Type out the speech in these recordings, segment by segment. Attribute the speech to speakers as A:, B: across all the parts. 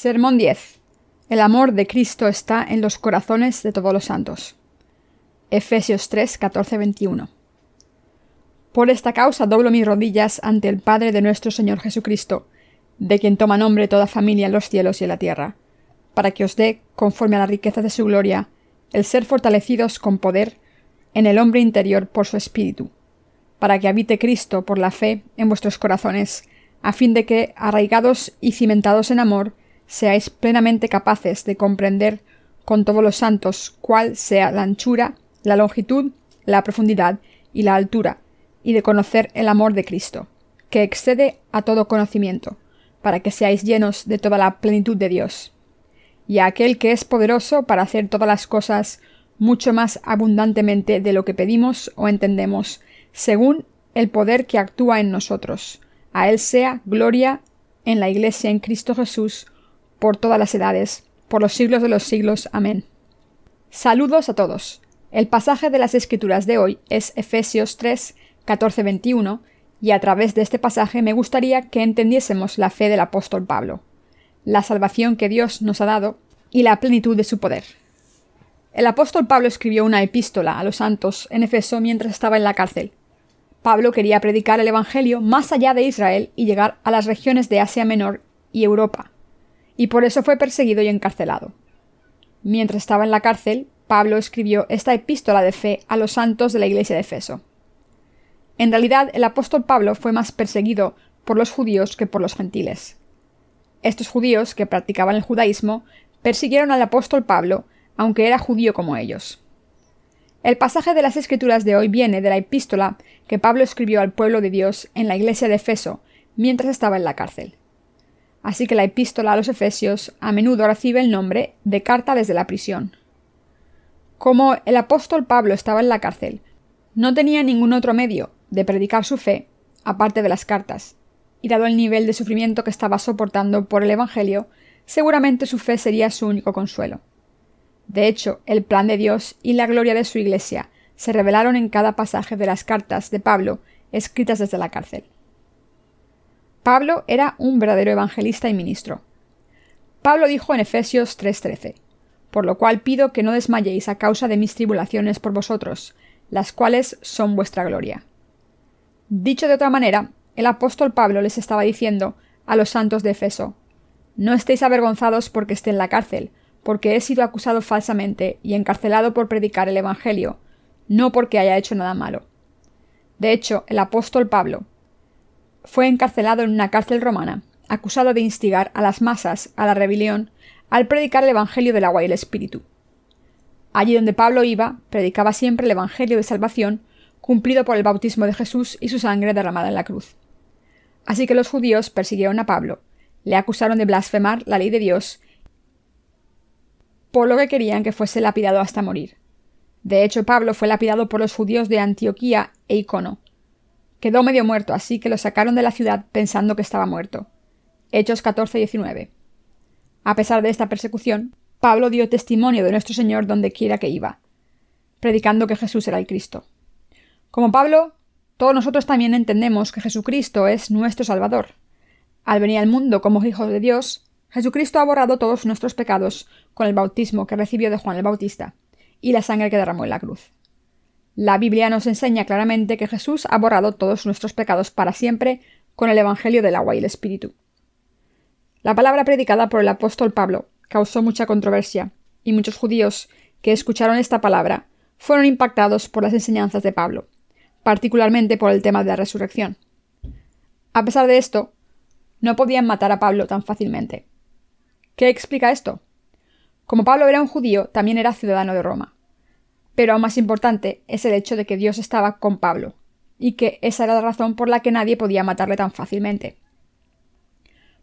A: Sermón 10. El amor de Cristo está en los corazones de todos los santos. Efesios 3, 14, 21. Por esta causa doblo mis rodillas ante el Padre de nuestro Señor Jesucristo, de quien toma nombre toda familia en los cielos y en la tierra, para que os dé, conforme a la riqueza de su gloria, el ser fortalecidos con poder en el hombre interior por su espíritu, para que habite Cristo por la fe en vuestros corazones, a fin de que, arraigados y cimentados en amor, seáis plenamente capaces de comprender con todos los santos cuál sea la anchura, la longitud, la profundidad y la altura, y de conocer el amor de Cristo, que excede a todo conocimiento, para que seáis llenos de toda la plenitud de Dios. Y a aquel que es poderoso para hacer todas las cosas mucho más abundantemente de lo que pedimos o entendemos, según el poder que actúa en nosotros. A Él sea gloria en la Iglesia en Cristo Jesús, por todas las edades, por los siglos de los siglos. Amén. Saludos a todos. El pasaje de las Escrituras de hoy es Efesios 3, 14, 21, y a través de este pasaje me gustaría que entendiésemos la fe del apóstol Pablo, la salvación que Dios nos ha dado y la plenitud de su poder. El apóstol Pablo escribió una epístola a los santos en Efeso mientras estaba en la cárcel. Pablo quería predicar el Evangelio más allá de Israel y llegar a las regiones de Asia Menor y Europa y por eso fue perseguido y encarcelado. Mientras estaba en la cárcel, Pablo escribió esta epístola de fe a los santos de la iglesia de Efeso. En realidad, el apóstol Pablo fue más perseguido por los judíos que por los gentiles. Estos judíos, que practicaban el judaísmo, persiguieron al apóstol Pablo, aunque era judío como ellos. El pasaje de las Escrituras de hoy viene de la epístola que Pablo escribió al pueblo de Dios en la iglesia de Efeso mientras estaba en la cárcel así que la epístola a los Efesios a menudo recibe el nombre de carta desde la prisión. Como el apóstol Pablo estaba en la cárcel, no tenía ningún otro medio de predicar su fe aparte de las cartas, y dado el nivel de sufrimiento que estaba soportando por el Evangelio, seguramente su fe sería su único consuelo. De hecho, el plan de Dios y la gloria de su Iglesia se revelaron en cada pasaje de las cartas de Pablo escritas desde la cárcel. Pablo era un verdadero evangelista y ministro. Pablo dijo en Efesios 3:13, Por lo cual pido que no desmayéis a causa de mis tribulaciones por vosotros, las cuales son vuestra gloria. Dicho de otra manera, el apóstol Pablo les estaba diciendo a los santos de Efeso, No estéis avergonzados porque esté en la cárcel, porque he sido acusado falsamente y encarcelado por predicar el Evangelio, no porque haya hecho nada malo. De hecho, el apóstol Pablo, fue encarcelado en una cárcel romana, acusado de instigar a las masas a la rebelión al predicar el Evangelio del agua y el Espíritu. Allí donde Pablo iba, predicaba siempre el Evangelio de salvación, cumplido por el bautismo de Jesús y su sangre derramada en la cruz. Así que los judíos persiguieron a Pablo, le acusaron de blasfemar la ley de Dios, por lo que querían que fuese lapidado hasta morir. De hecho, Pablo fue lapidado por los judíos de Antioquía e Icono, Quedó medio muerto, así que lo sacaron de la ciudad pensando que estaba muerto. Hechos 14-19. A pesar de esta persecución, Pablo dio testimonio de nuestro Señor donde quiera que iba, predicando que Jesús era el Cristo. Como Pablo, todos nosotros también entendemos que Jesucristo es nuestro Salvador. Al venir al mundo como Hijo de Dios, Jesucristo ha borrado todos nuestros pecados con el bautismo que recibió de Juan el Bautista y la sangre que derramó en la cruz. La Biblia nos enseña claramente que Jesús ha borrado todos nuestros pecados para siempre con el Evangelio del agua y el Espíritu. La palabra predicada por el apóstol Pablo causó mucha controversia, y muchos judíos que escucharon esta palabra fueron impactados por las enseñanzas de Pablo, particularmente por el tema de la resurrección. A pesar de esto, no podían matar a Pablo tan fácilmente. ¿Qué explica esto? Como Pablo era un judío, también era ciudadano de Roma. Pero aún más importante es el hecho de que Dios estaba con Pablo, y que esa era la razón por la que nadie podía matarle tan fácilmente.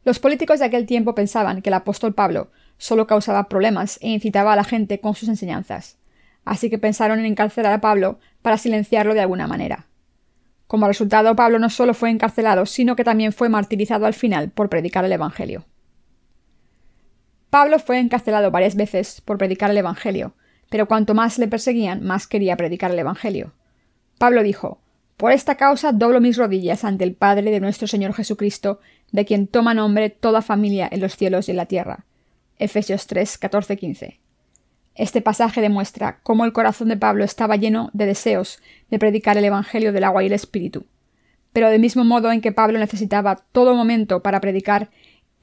A: Los políticos de aquel tiempo pensaban que el apóstol Pablo solo causaba problemas e incitaba a la gente con sus enseñanzas, así que pensaron en encarcelar a Pablo para silenciarlo de alguna manera. Como resultado, Pablo no solo fue encarcelado, sino que también fue martirizado al final por predicar el Evangelio. Pablo fue encarcelado varias veces por predicar el Evangelio, pero cuanto más le perseguían, más quería predicar el Evangelio. Pablo dijo, Por esta causa doblo mis rodillas ante el Padre de nuestro Señor Jesucristo, de quien toma nombre toda familia en los cielos y en la tierra. Efesios 3, 14, 15. Este pasaje demuestra cómo el corazón de Pablo estaba lleno de deseos de predicar el Evangelio del agua y el Espíritu. Pero del mismo modo en que Pablo necesitaba todo momento para predicar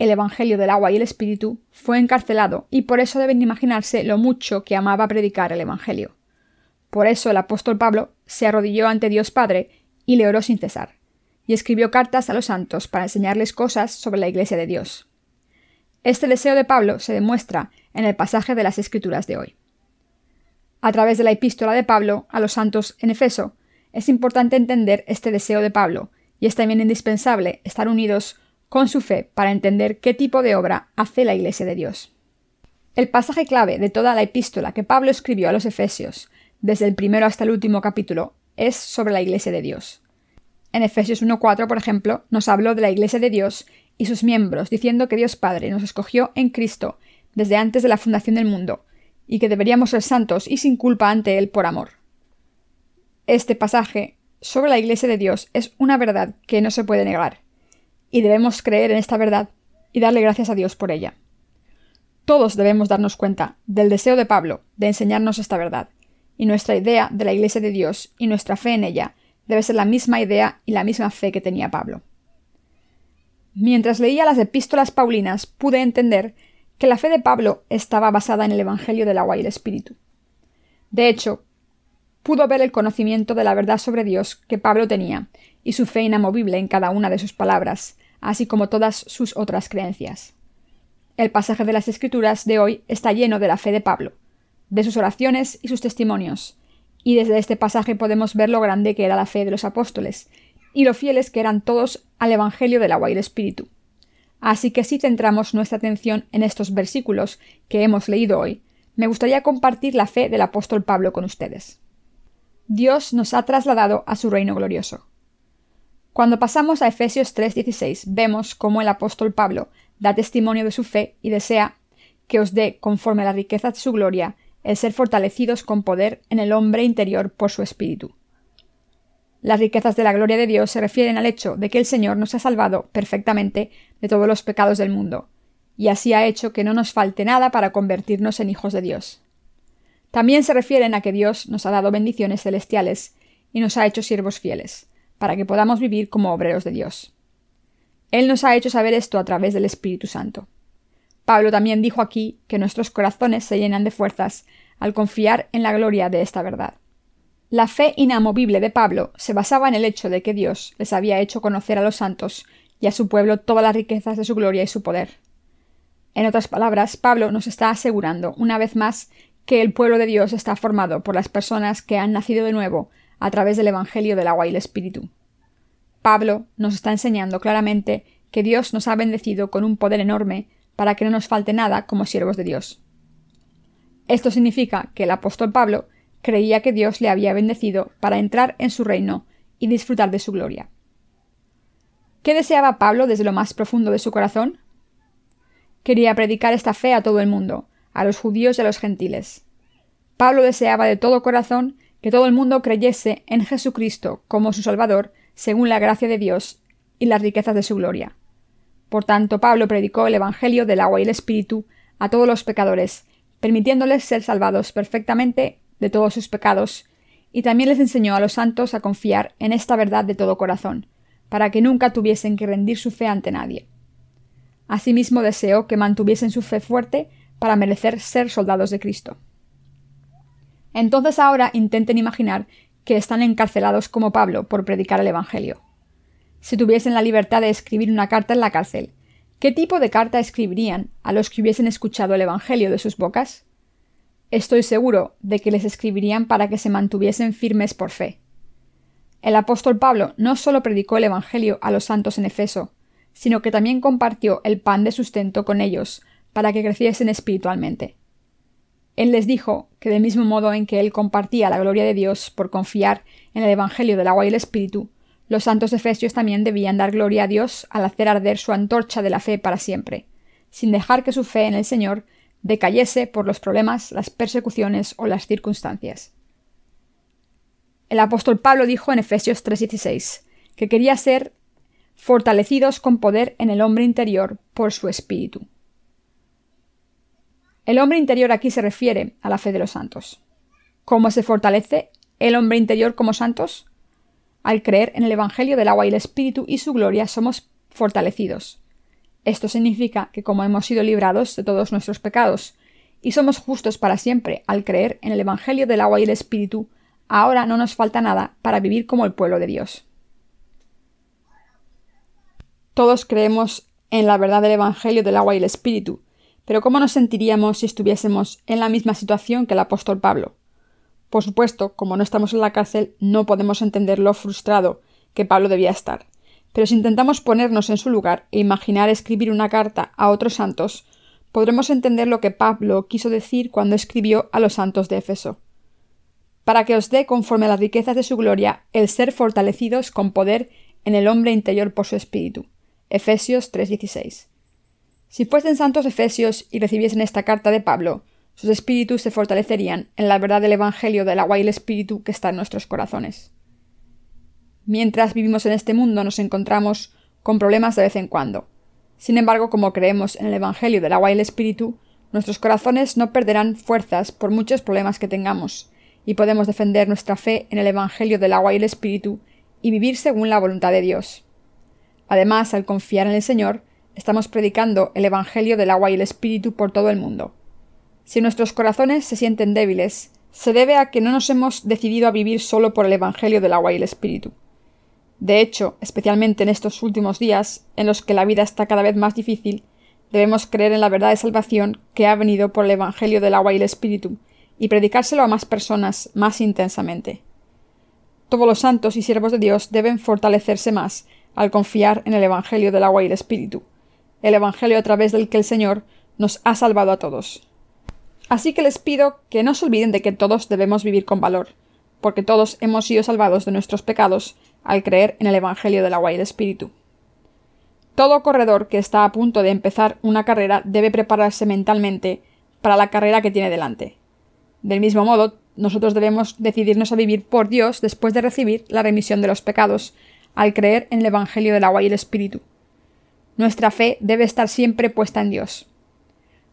A: el Evangelio del agua y el Espíritu, fue encarcelado y por eso deben imaginarse lo mucho que amaba predicar el Evangelio. Por eso el apóstol Pablo se arrodilló ante Dios Padre y le oró sin cesar, y escribió cartas a los santos para enseñarles cosas sobre la Iglesia de Dios. Este deseo de Pablo se demuestra en el pasaje de las Escrituras de hoy. A través de la epístola de Pablo a los santos en Efeso, es importante entender este deseo de Pablo, y es también indispensable estar unidos con su fe para entender qué tipo de obra hace la Iglesia de Dios. El pasaje clave de toda la epístola que Pablo escribió a los Efesios desde el primero hasta el último capítulo, es sobre la Iglesia de Dios. En Efesios 1.4, por ejemplo, nos habló de la Iglesia de Dios y sus miembros, diciendo que Dios Padre nos escogió en Cristo desde antes de la fundación del mundo, y que deberíamos ser santos y sin culpa ante Él por amor. Este pasaje sobre la Iglesia de Dios es una verdad que no se puede negar, y debemos creer en esta verdad y darle gracias a Dios por ella. Todos debemos darnos cuenta del deseo de Pablo de enseñarnos esta verdad, y nuestra idea de la Iglesia de Dios y nuestra fe en ella debe ser la misma idea y la misma fe que tenía Pablo. Mientras leía las epístolas paulinas pude entender que la fe de Pablo estaba basada en el Evangelio del agua y el Espíritu. De hecho, pudo ver el conocimiento de la verdad sobre Dios que Pablo tenía y su fe inamovible en cada una de sus palabras, así como todas sus otras creencias. El pasaje de las Escrituras de hoy está lleno de la fe de Pablo, de sus oraciones y sus testimonios, y desde este pasaje podemos ver lo grande que era la fe de los apóstoles, y lo fieles que eran todos al Evangelio del agua y el Espíritu. Así que si centramos nuestra atención en estos versículos que hemos leído hoy, me gustaría compartir la fe del apóstol Pablo con ustedes. Dios nos ha trasladado a su reino glorioso. Cuando pasamos a Efesios 3:16 vemos cómo el apóstol Pablo da testimonio de su fe y desea que os dé, conforme a la riqueza de su gloria, el ser fortalecidos con poder en el hombre interior por su espíritu. Las riquezas de la gloria de Dios se refieren al hecho de que el Señor nos ha salvado perfectamente de todos los pecados del mundo, y así ha hecho que no nos falte nada para convertirnos en hijos de Dios. También se refieren a que Dios nos ha dado bendiciones celestiales y nos ha hecho siervos fieles, para que podamos vivir como obreros de Dios. Él nos ha hecho saber esto a través del Espíritu Santo. Pablo también dijo aquí que nuestros corazones se llenan de fuerzas al confiar en la gloria de esta verdad. La fe inamovible de Pablo se basaba en el hecho de que Dios les había hecho conocer a los santos y a su pueblo todas las riquezas de su gloria y su poder. En otras palabras, Pablo nos está asegurando una vez más que el pueblo de Dios está formado por las personas que han nacido de nuevo a través del Evangelio del agua y el Espíritu. Pablo nos está enseñando claramente que Dios nos ha bendecido con un poder enorme para que no nos falte nada como siervos de Dios. Esto significa que el apóstol Pablo creía que Dios le había bendecido para entrar en su reino y disfrutar de su gloria. ¿Qué deseaba Pablo desde lo más profundo de su corazón? Quería predicar esta fe a todo el mundo, a los judíos y a los gentiles. Pablo deseaba de todo corazón que todo el mundo creyese en Jesucristo como su Salvador, según la gracia de Dios y las riquezas de su gloria. Por tanto, Pablo predicó el Evangelio del agua y el Espíritu a todos los pecadores, permitiéndoles ser salvados perfectamente de todos sus pecados, y también les enseñó a los santos a confiar en esta verdad de todo corazón, para que nunca tuviesen que rendir su fe ante nadie. Asimismo deseó que mantuviesen su fe fuerte para merecer ser soldados de Cristo. Entonces ahora intenten imaginar que están encarcelados como Pablo por predicar el Evangelio si tuviesen la libertad de escribir una carta en la cárcel, ¿qué tipo de carta escribirían a los que hubiesen escuchado el Evangelio de sus bocas? Estoy seguro de que les escribirían para que se mantuviesen firmes por fe. El apóstol Pablo no solo predicó el Evangelio a los santos en Efeso, sino que también compartió el pan de sustento con ellos para que creciesen espiritualmente. Él les dijo que del mismo modo en que él compartía la gloria de Dios por confiar en el Evangelio del agua y el Espíritu, los santos efesios también debían dar gloria a Dios al hacer arder su antorcha de la fe para siempre, sin dejar que su fe en el Señor decayese por los problemas, las persecuciones o las circunstancias. El apóstol Pablo dijo en Efesios 3:16 que quería ser fortalecidos con poder en el hombre interior por su espíritu. El hombre interior aquí se refiere a la fe de los santos. ¿Cómo se fortalece el hombre interior como santos? Al creer en el Evangelio del agua y el Espíritu y su gloria somos fortalecidos. Esto significa que como hemos sido librados de todos nuestros pecados y somos justos para siempre al creer en el Evangelio del agua y el Espíritu, ahora no nos falta nada para vivir como el pueblo de Dios. Todos creemos en la verdad del Evangelio del agua y el Espíritu, pero ¿cómo nos sentiríamos si estuviésemos en la misma situación que el apóstol Pablo? Por supuesto, como no estamos en la cárcel, no podemos entender lo frustrado que Pablo debía estar. Pero si intentamos ponernos en su lugar e imaginar escribir una carta a otros santos, podremos entender lo que Pablo quiso decir cuando escribió a los santos de Éfeso. Para que os dé conforme a las riquezas de su gloria el ser fortalecidos con poder en el hombre interior por su espíritu. Efesios 3:16. Si fuesen santos efesios y recibiesen esta carta de Pablo, sus espíritus se fortalecerían en la verdad del Evangelio del agua y el Espíritu que está en nuestros corazones. Mientras vivimos en este mundo nos encontramos con problemas de vez en cuando. Sin embargo, como creemos en el Evangelio del agua y el Espíritu, nuestros corazones no perderán fuerzas por muchos problemas que tengamos, y podemos defender nuestra fe en el Evangelio del agua y el Espíritu y vivir según la voluntad de Dios. Además, al confiar en el Señor, estamos predicando el Evangelio del agua y el Espíritu por todo el mundo. Si nuestros corazones se sienten débiles, se debe a que no nos hemos decidido a vivir solo por el Evangelio del agua y el Espíritu. De hecho, especialmente en estos últimos días, en los que la vida está cada vez más difícil, debemos creer en la verdad de salvación que ha venido por el Evangelio del agua y el Espíritu, y predicárselo a más personas más intensamente. Todos los santos y siervos de Dios deben fortalecerse más al confiar en el Evangelio del agua y el Espíritu, el Evangelio a través del que el Señor nos ha salvado a todos. Así que les pido que no se olviden de que todos debemos vivir con valor, porque todos hemos sido salvados de nuestros pecados al creer en el Evangelio del agua y el Espíritu. Todo corredor que está a punto de empezar una carrera debe prepararse mentalmente para la carrera que tiene delante. Del mismo modo, nosotros debemos decidirnos a vivir por Dios después de recibir la remisión de los pecados, al creer en el Evangelio del agua y el Espíritu. Nuestra fe debe estar siempre puesta en Dios.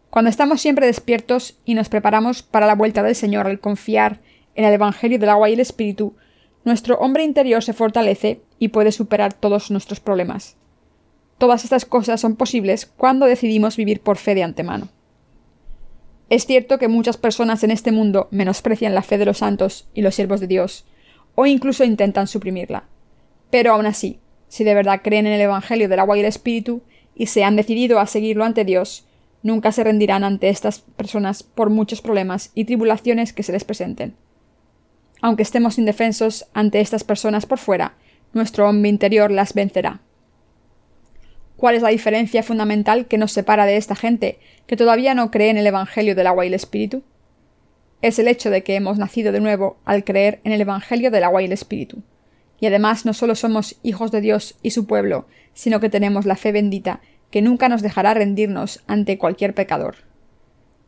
A: Cuando estamos siempre despiertos y nos preparamos para la vuelta del Señor al confiar en el Evangelio del agua y el Espíritu, nuestro hombre interior se fortalece y puede superar todos nuestros problemas. Todas estas cosas son posibles cuando decidimos vivir por fe de antemano. Es cierto que muchas personas en este mundo menosprecian la fe de los santos y los siervos de Dios, o incluso intentan suprimirla. Pero aún así, si de verdad creen en el Evangelio del agua y el Espíritu, y se han decidido a seguirlo ante Dios, nunca se rendirán ante estas personas por muchos problemas y tribulaciones que se les presenten. Aunque estemos indefensos ante estas personas por fuera, nuestro hombre interior las vencerá. ¿Cuál es la diferencia fundamental que nos separa de esta gente que todavía no cree en el Evangelio del agua y el Espíritu? Es el hecho de que hemos nacido de nuevo al creer en el Evangelio del agua y el Espíritu. Y además no solo somos hijos de Dios y su pueblo, sino que tenemos la fe bendita que nunca nos dejará rendirnos ante cualquier pecador.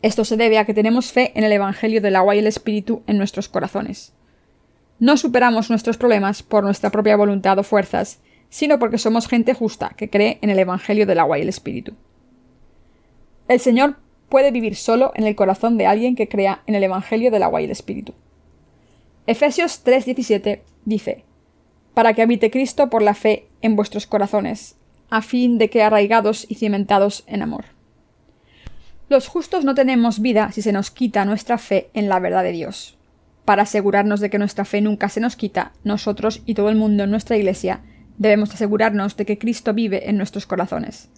A: Esto se debe a que tenemos fe en el Evangelio del agua y el Espíritu en nuestros corazones. No superamos nuestros problemas por nuestra propia voluntad o fuerzas, sino porque somos gente justa que cree en el Evangelio del agua y el Espíritu. El Señor puede vivir solo en el corazón de alguien que crea en el Evangelio del agua y el Espíritu. Efesios 3:17 dice, para que habite Cristo por la fe en vuestros corazones, a fin de que arraigados y cimentados en amor. Los justos no tenemos vida si se nos quita nuestra fe en la verdad de Dios. Para asegurarnos de que nuestra fe nunca se nos quita, nosotros y todo el mundo en nuestra Iglesia debemos asegurarnos de que Cristo vive en nuestros corazones,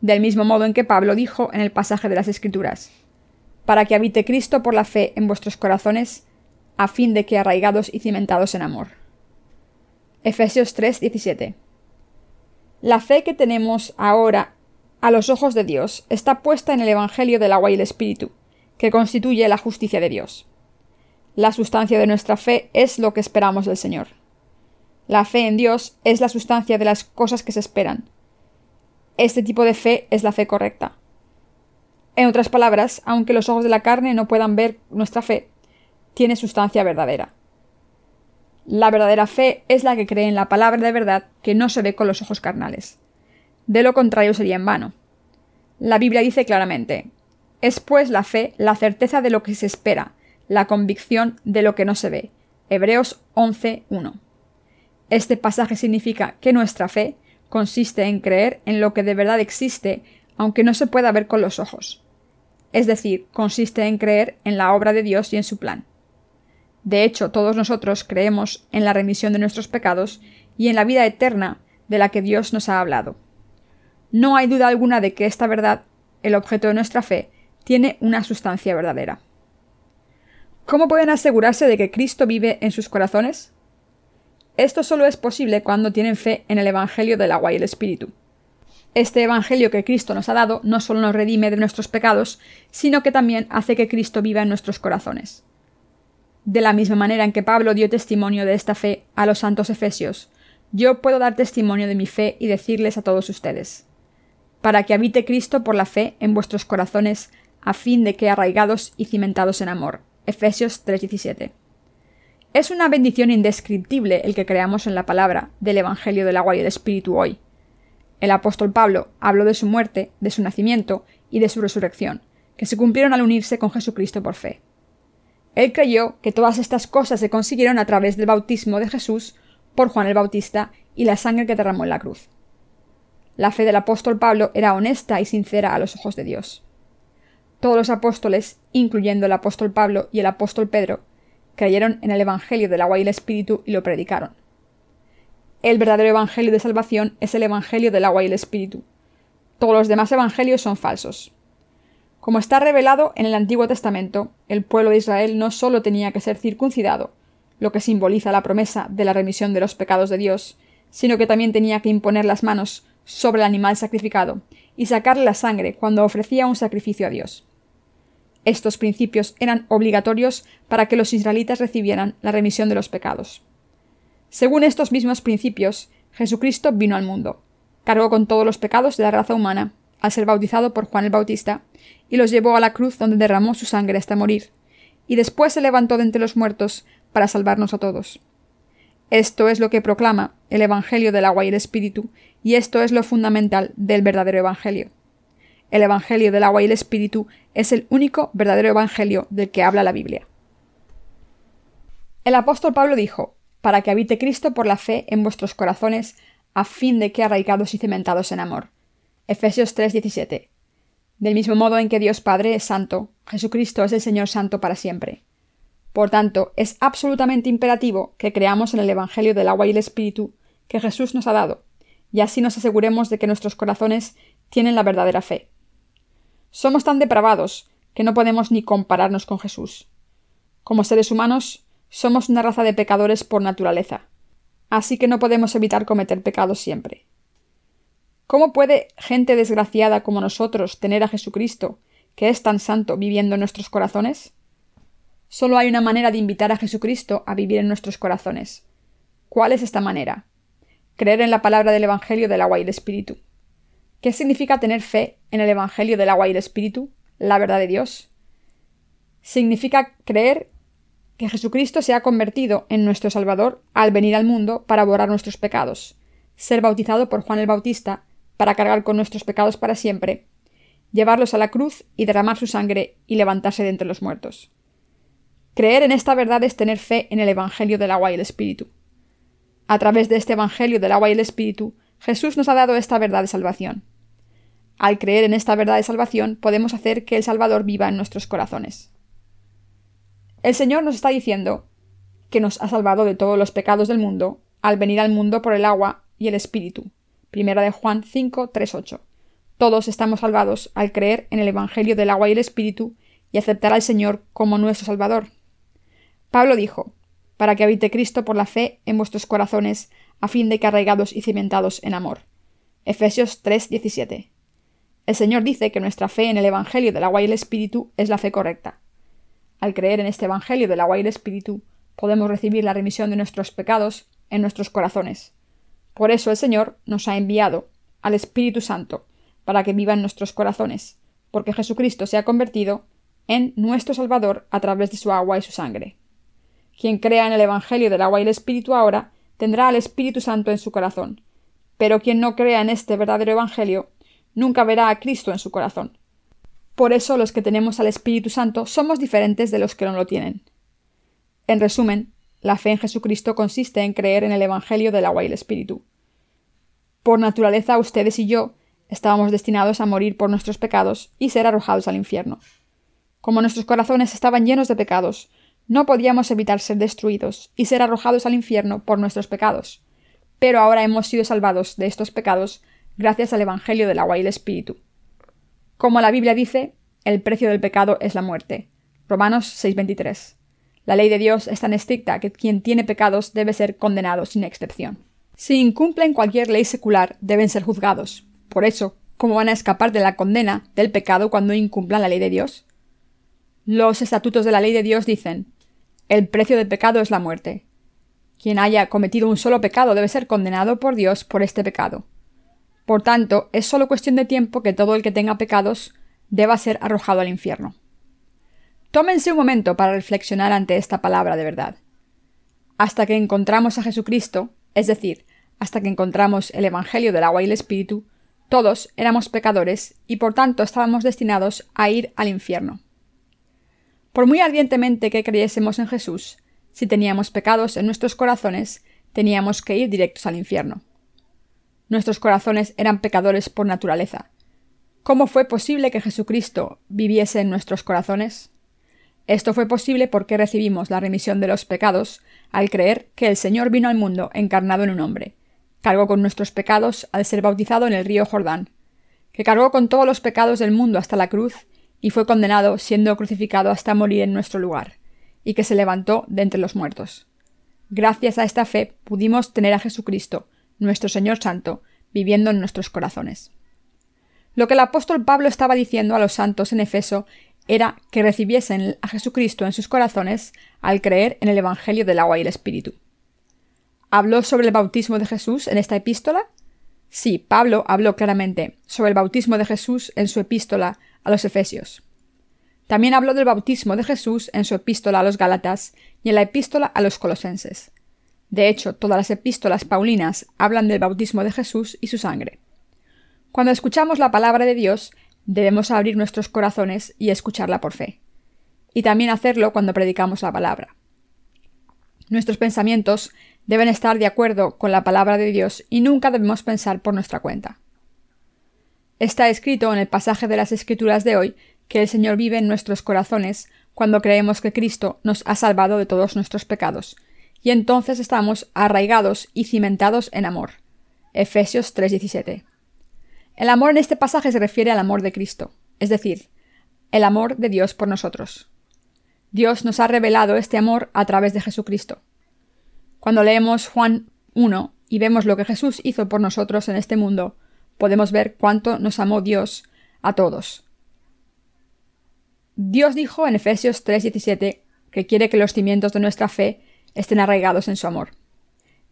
A: del mismo modo en que Pablo dijo en el pasaje de las Escrituras, para que habite Cristo por la fe en vuestros corazones, a fin de que arraigados y cimentados en amor. Efesios 3, 17. La fe que tenemos ahora a los ojos de Dios está puesta en el Evangelio del agua y el Espíritu, que constituye la justicia de Dios. La sustancia de nuestra fe es lo que esperamos del Señor. La fe en Dios es la sustancia de las cosas que se esperan. Este tipo de fe es la fe correcta. En otras palabras, aunque los ojos de la carne no puedan ver nuestra fe, tiene sustancia verdadera. La verdadera fe es la que cree en la palabra de verdad que no se ve con los ojos carnales. De lo contrario sería en vano. La Biblia dice claramente, es pues la fe la certeza de lo que se espera, la convicción de lo que no se ve. Hebreos 11.1. Este pasaje significa que nuestra fe consiste en creer en lo que de verdad existe, aunque no se pueda ver con los ojos. Es decir, consiste en creer en la obra de Dios y en su plan. De hecho, todos nosotros creemos en la remisión de nuestros pecados y en la vida eterna de la que Dios nos ha hablado. No hay duda alguna de que esta verdad, el objeto de nuestra fe, tiene una sustancia verdadera. ¿Cómo pueden asegurarse de que Cristo vive en sus corazones? Esto solo es posible cuando tienen fe en el Evangelio del agua y el Espíritu. Este Evangelio que Cristo nos ha dado no solo nos redime de nuestros pecados, sino que también hace que Cristo viva en nuestros corazones. De la misma manera en que Pablo dio testimonio de esta fe a los santos efesios, yo puedo dar testimonio de mi fe y decirles a todos ustedes, para que habite Cristo por la fe en vuestros corazones, a fin de que arraigados y cimentados en amor. Efesios 3:17. Es una bendición indescriptible el que creamos en la palabra del Evangelio del agua y el Espíritu hoy. El apóstol Pablo habló de su muerte, de su nacimiento y de su resurrección, que se cumplieron al unirse con Jesucristo por fe. Él creyó que todas estas cosas se consiguieron a través del bautismo de Jesús por Juan el Bautista y la sangre que derramó en la cruz. La fe del apóstol Pablo era honesta y sincera a los ojos de Dios. Todos los apóstoles, incluyendo el apóstol Pablo y el apóstol Pedro, creyeron en el Evangelio del agua y el Espíritu y lo predicaron. El verdadero Evangelio de salvación es el Evangelio del agua y el Espíritu. Todos los demás evangelios son falsos. Como está revelado en el Antiguo Testamento, el pueblo de Israel no solo tenía que ser circuncidado, lo que simboliza la promesa de la remisión de los pecados de Dios, sino que también tenía que imponer las manos sobre el animal sacrificado y sacarle la sangre cuando ofrecía un sacrificio a Dios. Estos principios eran obligatorios para que los israelitas recibieran la remisión de los pecados. Según estos mismos principios, Jesucristo vino al mundo, cargó con todos los pecados de la raza humana al ser bautizado por Juan el Bautista, y los llevó a la cruz donde derramó su sangre hasta morir, y después se levantó de entre los muertos para salvarnos a todos. Esto es lo que proclama el Evangelio del agua y el Espíritu, y esto es lo fundamental del verdadero Evangelio. El Evangelio del agua y el Espíritu es el único verdadero Evangelio del que habla la Biblia. El apóstol Pablo dijo, para que habite Cristo por la fe en vuestros corazones, a fin de que arraigados y cementados en amor. Efesios 3:17. Del mismo modo en que Dios Padre es santo, Jesucristo es el Señor santo para siempre. Por tanto, es absolutamente imperativo que creamos en el Evangelio del agua y el Espíritu que Jesús nos ha dado, y así nos aseguremos de que nuestros corazones tienen la verdadera fe. Somos tan depravados que no podemos ni compararnos con Jesús. Como seres humanos, somos una raza de pecadores por naturaleza, así que no podemos evitar cometer pecados siempre. ¿Cómo puede gente desgraciada como nosotros tener a Jesucristo, que es tan santo, viviendo en nuestros corazones? Solo hay una manera de invitar a Jesucristo a vivir en nuestros corazones. ¿Cuál es esta manera? Creer en la palabra del Evangelio del agua y el Espíritu. ¿Qué significa tener fe en el Evangelio del agua y el Espíritu, la verdad de Dios? Significa creer que Jesucristo se ha convertido en nuestro Salvador al venir al mundo para borrar nuestros pecados, ser bautizado por Juan el Bautista para cargar con nuestros pecados para siempre, llevarlos a la cruz y derramar su sangre y levantarse de entre los muertos. Creer en esta verdad es tener fe en el Evangelio del agua y el Espíritu. A través de este Evangelio del agua y el Espíritu, Jesús nos ha dado esta verdad de salvación. Al creer en esta verdad de salvación, podemos hacer que el Salvador viva en nuestros corazones. El Señor nos está diciendo que nos ha salvado de todos los pecados del mundo al venir al mundo por el agua y el Espíritu, Primera de Juan 5, 3, 8. Todos estamos salvados al creer en el Evangelio del agua y el Espíritu y aceptar al Señor como nuestro Salvador. Pablo dijo, para que habite Cristo por la fe en vuestros corazones, a fin de que arraigados y cimentados en amor. Efesios 3, 17. El Señor dice que nuestra fe en el Evangelio del agua y el Espíritu es la fe correcta. Al creer en este Evangelio del agua y el Espíritu, podemos recibir la remisión de nuestros pecados en nuestros corazones. Por eso el Señor nos ha enviado al Espíritu Santo, para que viva en nuestros corazones, porque Jesucristo se ha convertido en nuestro Salvador a través de su agua y su sangre. Quien crea en el Evangelio del agua y el Espíritu ahora tendrá al Espíritu Santo en su corazón, pero quien no crea en este verdadero Evangelio nunca verá a Cristo en su corazón. Por eso los que tenemos al Espíritu Santo somos diferentes de los que no lo tienen. En resumen, la fe en Jesucristo consiste en creer en el Evangelio del agua y el Espíritu. Por naturaleza ustedes y yo estábamos destinados a morir por nuestros pecados y ser arrojados al infierno. Como nuestros corazones estaban llenos de pecados, no podíamos evitar ser destruidos y ser arrojados al infierno por nuestros pecados. Pero ahora hemos sido salvados de estos pecados gracias al Evangelio del agua y el Espíritu. Como la Biblia dice, el precio del pecado es la muerte. Romanos 6:23. La ley de Dios es tan estricta que quien tiene pecados debe ser condenado sin excepción. Si incumplen cualquier ley secular, deben ser juzgados. Por eso, ¿cómo van a escapar de la condena del pecado cuando incumplan la ley de Dios? Los estatutos de la ley de Dios dicen el precio del pecado es la muerte. Quien haya cometido un solo pecado debe ser condenado por Dios por este pecado. Por tanto, es solo cuestión de tiempo que todo el que tenga pecados deba ser arrojado al infierno. Tómense un momento para reflexionar ante esta palabra de verdad. Hasta que encontramos a Jesucristo, es decir, hasta que encontramos el Evangelio del agua y el Espíritu, todos éramos pecadores y por tanto estábamos destinados a ir al infierno. Por muy ardientemente que creyésemos en Jesús, si teníamos pecados en nuestros corazones, teníamos que ir directos al infierno. Nuestros corazones eran pecadores por naturaleza. ¿Cómo fue posible que Jesucristo viviese en nuestros corazones? Esto fue posible porque recibimos la remisión de los pecados al creer que el Señor vino al mundo encarnado en un hombre, cargó con nuestros pecados al ser bautizado en el río Jordán, que cargó con todos los pecados del mundo hasta la cruz y fue condenado siendo crucificado hasta morir en nuestro lugar, y que se levantó de entre los muertos. Gracias a esta fe pudimos tener a Jesucristo, nuestro Señor Santo, viviendo en nuestros corazones. Lo que el apóstol Pablo estaba diciendo a los santos en Efeso era que recibiesen a Jesucristo en sus corazones al creer en el Evangelio del agua y el Espíritu. ¿Habló sobre el bautismo de Jesús en esta epístola? Sí, Pablo habló claramente sobre el bautismo de Jesús en su epístola a los Efesios. También habló del bautismo de Jesús en su epístola a los Gálatas y en la epístola a los Colosenses. De hecho, todas las epístolas paulinas hablan del bautismo de Jesús y su sangre. Cuando escuchamos la palabra de Dios, debemos abrir nuestros corazones y escucharla por fe. Y también hacerlo cuando predicamos la palabra. Nuestros pensamientos deben estar de acuerdo con la palabra de Dios y nunca debemos pensar por nuestra cuenta. Está escrito en el pasaje de las Escrituras de hoy que el Señor vive en nuestros corazones cuando creemos que Cristo nos ha salvado de todos nuestros pecados, y entonces estamos arraigados y cimentados en amor. Efesios 3:17. El amor en este pasaje se refiere al amor de Cristo, es decir, el amor de Dios por nosotros. Dios nos ha revelado este amor a través de Jesucristo. Cuando leemos Juan 1 y vemos lo que Jesús hizo por nosotros en este mundo, podemos ver cuánto nos amó Dios a todos. Dios dijo en Efesios 3:17 que quiere que los cimientos de nuestra fe estén arraigados en su amor.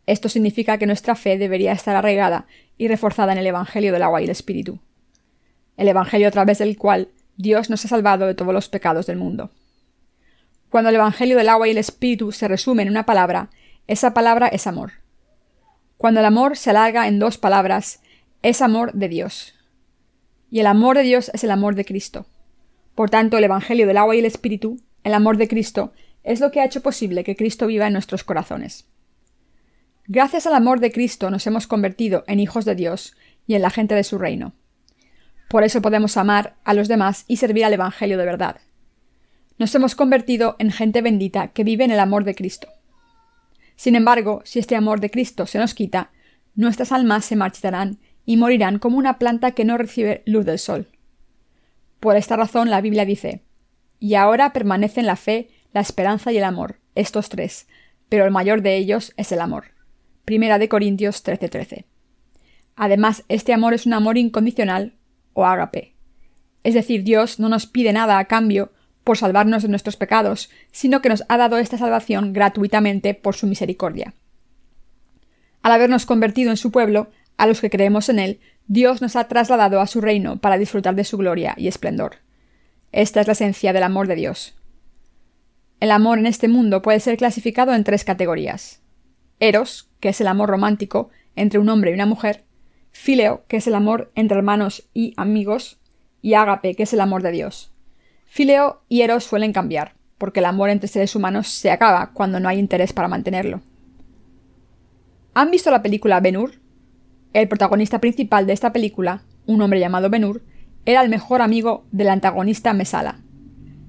A: Esto significa que nuestra fe debería estar arraigada y reforzada en el Evangelio del agua y el Espíritu. El Evangelio a través del cual Dios nos ha salvado de todos los pecados del mundo. Cuando el Evangelio del agua y el Espíritu se resumen en una palabra, esa palabra es amor. Cuando el amor se alarga en dos palabras, es amor de Dios. Y el amor de Dios es el amor de Cristo. Por tanto, el Evangelio del agua y el Espíritu, el amor de Cristo, es lo que ha hecho posible que Cristo viva en nuestros corazones. Gracias al amor de Cristo nos hemos convertido en hijos de Dios y en la gente de su reino. Por eso podemos amar a los demás y servir al Evangelio de verdad. Nos hemos convertido en gente bendita que vive en el amor de Cristo. Sin embargo, si este amor de Cristo se nos quita, nuestras almas se marchitarán y morirán como una planta que no recibe luz del sol. Por esta razón la Biblia dice Y ahora permanecen la fe, la esperanza y el amor, estos tres, pero el mayor de ellos es el amor. Primera de Corintios 13:13. Además, este amor es un amor incondicional o ágape. Es decir, Dios no nos pide nada a cambio por salvarnos de nuestros pecados, sino que nos ha dado esta salvación gratuitamente por su misericordia. Al habernos convertido en su pueblo, a los que creemos en Él, Dios nos ha trasladado a su reino para disfrutar de su gloria y esplendor. Esta es la esencia del amor de Dios. El amor en este mundo puede ser clasificado en tres categorías. Eros, que es el amor romántico entre un hombre y una mujer, Fileo, que es el amor entre hermanos y amigos, y Ágape, que es el amor de Dios. Fileo y Eros suelen cambiar, porque el amor entre seres humanos se acaba cuando no hay interés para mantenerlo. ¿Han visto la película Ben-Hur? El protagonista principal de esta película, un hombre llamado Ben-Hur, era el mejor amigo del antagonista Mesala.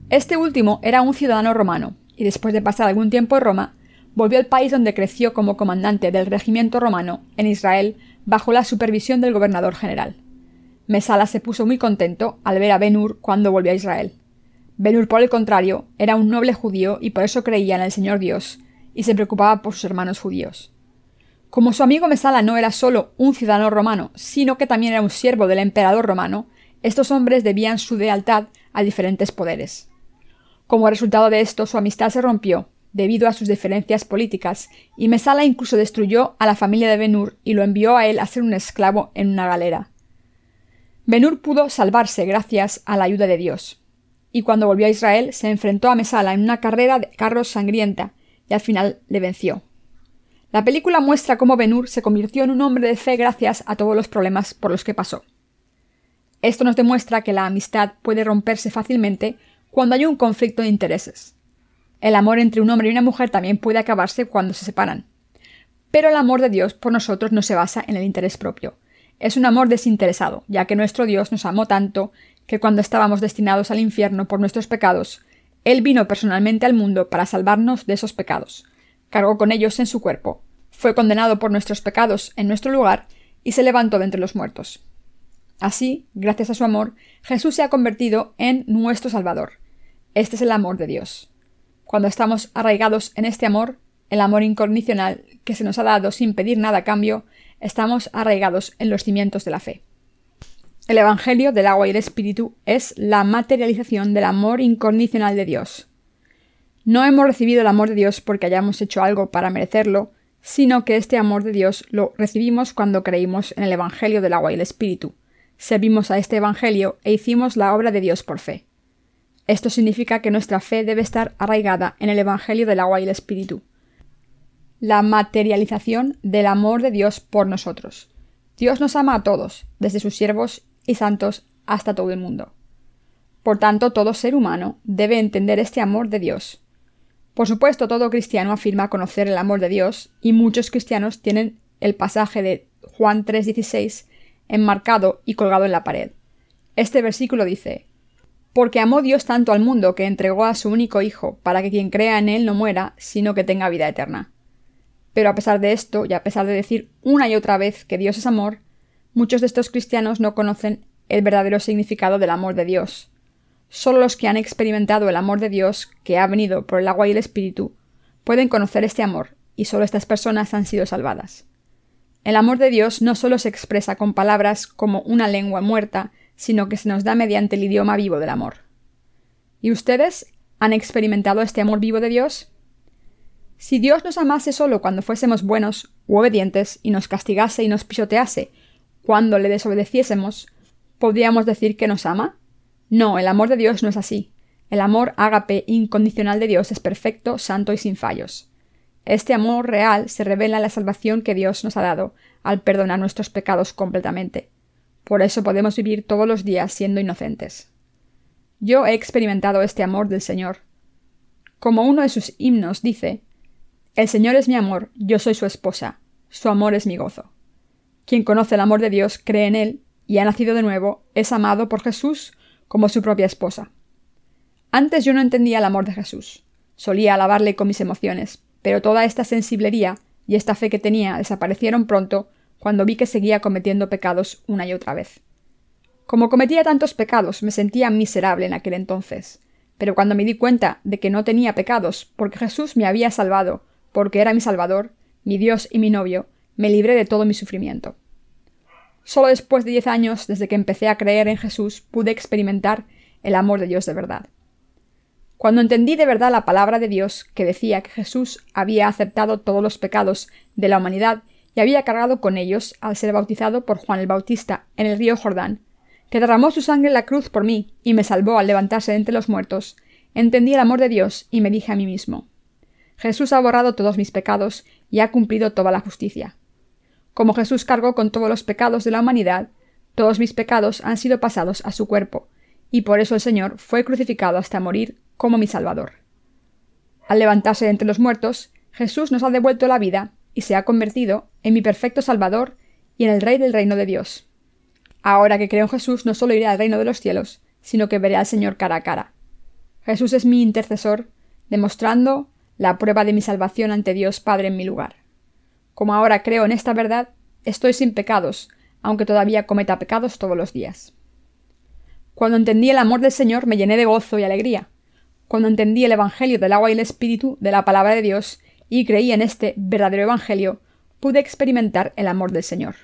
A: Este último era un ciudadano romano, y después de pasar algún tiempo en Roma, volvió al país donde creció como comandante del regimiento romano en Israel bajo la supervisión del gobernador general. Mesala se puso muy contento al ver a Ben-Hur cuando volvió a Israel. Ben-Hur, por el contrario, era un noble judío y por eso creía en el Señor Dios, y se preocupaba por sus hermanos judíos. Como su amigo Mesala no era solo un ciudadano romano, sino que también era un siervo del emperador romano, estos hombres debían su lealtad a diferentes poderes. Como resultado de esto, su amistad se rompió, debido a sus diferencias políticas, y Mesala incluso destruyó a la familia de Benur y lo envió a él a ser un esclavo en una galera. Benur pudo salvarse gracias a la ayuda de Dios, y cuando volvió a Israel se enfrentó a Mesala en una carrera de carros sangrienta, y al final le venció. La película muestra cómo Benur se convirtió en un hombre de fe gracias a todos los problemas por los que pasó. Esto nos demuestra que la amistad puede romperse fácilmente cuando hay un conflicto de intereses. El amor entre un hombre y una mujer también puede acabarse cuando se separan. Pero el amor de Dios por nosotros no se basa en el interés propio. Es un amor desinteresado, ya que nuestro Dios nos amó tanto que cuando estábamos destinados al infierno por nuestros pecados, Él vino personalmente al mundo para salvarnos de esos pecados cargó con ellos en su cuerpo, fue condenado por nuestros pecados en nuestro lugar y se levantó de entre los muertos. Así, gracias a su amor, Jesús se ha convertido en nuestro Salvador. Este es el amor de Dios. Cuando estamos arraigados en este amor, el amor incondicional que se nos ha dado sin pedir nada a cambio, estamos arraigados en los cimientos de la fe. El Evangelio del agua y el Espíritu es la materialización del amor incondicional de Dios. No hemos recibido el amor de Dios porque hayamos hecho algo para merecerlo, sino que este amor de Dios lo recibimos cuando creímos en el Evangelio del agua y el Espíritu, servimos a este Evangelio e hicimos la obra de Dios por fe. Esto significa que nuestra fe debe estar arraigada en el Evangelio del agua y el Espíritu. La materialización del amor de Dios por nosotros. Dios nos ama a todos, desde sus siervos y santos hasta todo el mundo. Por tanto, todo ser humano debe entender este amor de Dios, por supuesto, todo cristiano afirma conocer el amor de Dios, y muchos cristianos tienen el pasaje de Juan 3:16 enmarcado y colgado en la pared. Este versículo dice Porque amó Dios tanto al mundo que entregó a su único Hijo, para que quien crea en él no muera, sino que tenga vida eterna. Pero a pesar de esto, y a pesar de decir una y otra vez que Dios es amor, muchos de estos cristianos no conocen el verdadero significado del amor de Dios. Solo los que han experimentado el amor de Dios, que ha venido por el agua y el Espíritu, pueden conocer este amor, y solo estas personas han sido salvadas. El amor de Dios no solo se expresa con palabras como una lengua muerta, sino que se nos da mediante el idioma vivo del amor. ¿Y ustedes han experimentado este amor vivo de Dios? Si Dios nos amase solo cuando fuésemos buenos u obedientes y nos castigase y nos pisotease cuando le desobedeciésemos, ¿podríamos decir que nos ama? No, el amor de Dios no es así. El amor ágape incondicional de Dios es perfecto, santo y sin fallos. Este amor real se revela en la salvación que Dios nos ha dado al perdonar nuestros pecados completamente. Por eso podemos vivir todos los días siendo inocentes. Yo he experimentado este amor del Señor. Como uno de sus himnos dice, El Señor es mi amor, yo soy su esposa, su amor es mi gozo. Quien conoce el amor de Dios cree en Él y ha nacido de nuevo, es amado por Jesús como su propia esposa. Antes yo no entendía el amor de Jesús. Solía alabarle con mis emociones, pero toda esta sensiblería y esta fe que tenía desaparecieron pronto cuando vi que seguía cometiendo pecados una y otra vez. Como cometía tantos pecados, me sentía miserable en aquel entonces. Pero cuando me di cuenta de que no tenía pecados, porque Jesús me había salvado, porque era mi Salvador, mi Dios y mi novio, me libré de todo mi sufrimiento. Solo después de diez años desde que empecé a creer en Jesús pude experimentar el amor de Dios de verdad. Cuando entendí de verdad la palabra de Dios que decía que Jesús había aceptado todos los pecados de la humanidad y había cargado con ellos al ser bautizado por Juan el Bautista en el río Jordán, que derramó su sangre en la cruz por mí y me salvó al levantarse de entre los muertos, entendí el amor de Dios y me dije a mí mismo Jesús ha borrado todos mis pecados y ha cumplido toda la justicia. Como Jesús cargó con todos los pecados de la humanidad, todos mis pecados han sido pasados a su cuerpo, y por eso el Señor fue crucificado hasta morir como mi Salvador. Al levantarse de entre los muertos, Jesús nos ha devuelto la vida y se ha convertido en mi perfecto Salvador y en el Rey del reino de Dios. Ahora que creo en Jesús, no solo iré al reino de los cielos, sino que veré al Señor cara a cara. Jesús es mi intercesor, demostrando la prueba de mi salvación ante Dios Padre en mi lugar. Como ahora creo en esta verdad, estoy sin pecados, aunque todavía cometa pecados todos los días. Cuando entendí el amor del Señor me llené de gozo y alegría. Cuando entendí el Evangelio del agua y el Espíritu de la palabra de Dios y creí en este verdadero Evangelio, pude experimentar el amor del Señor.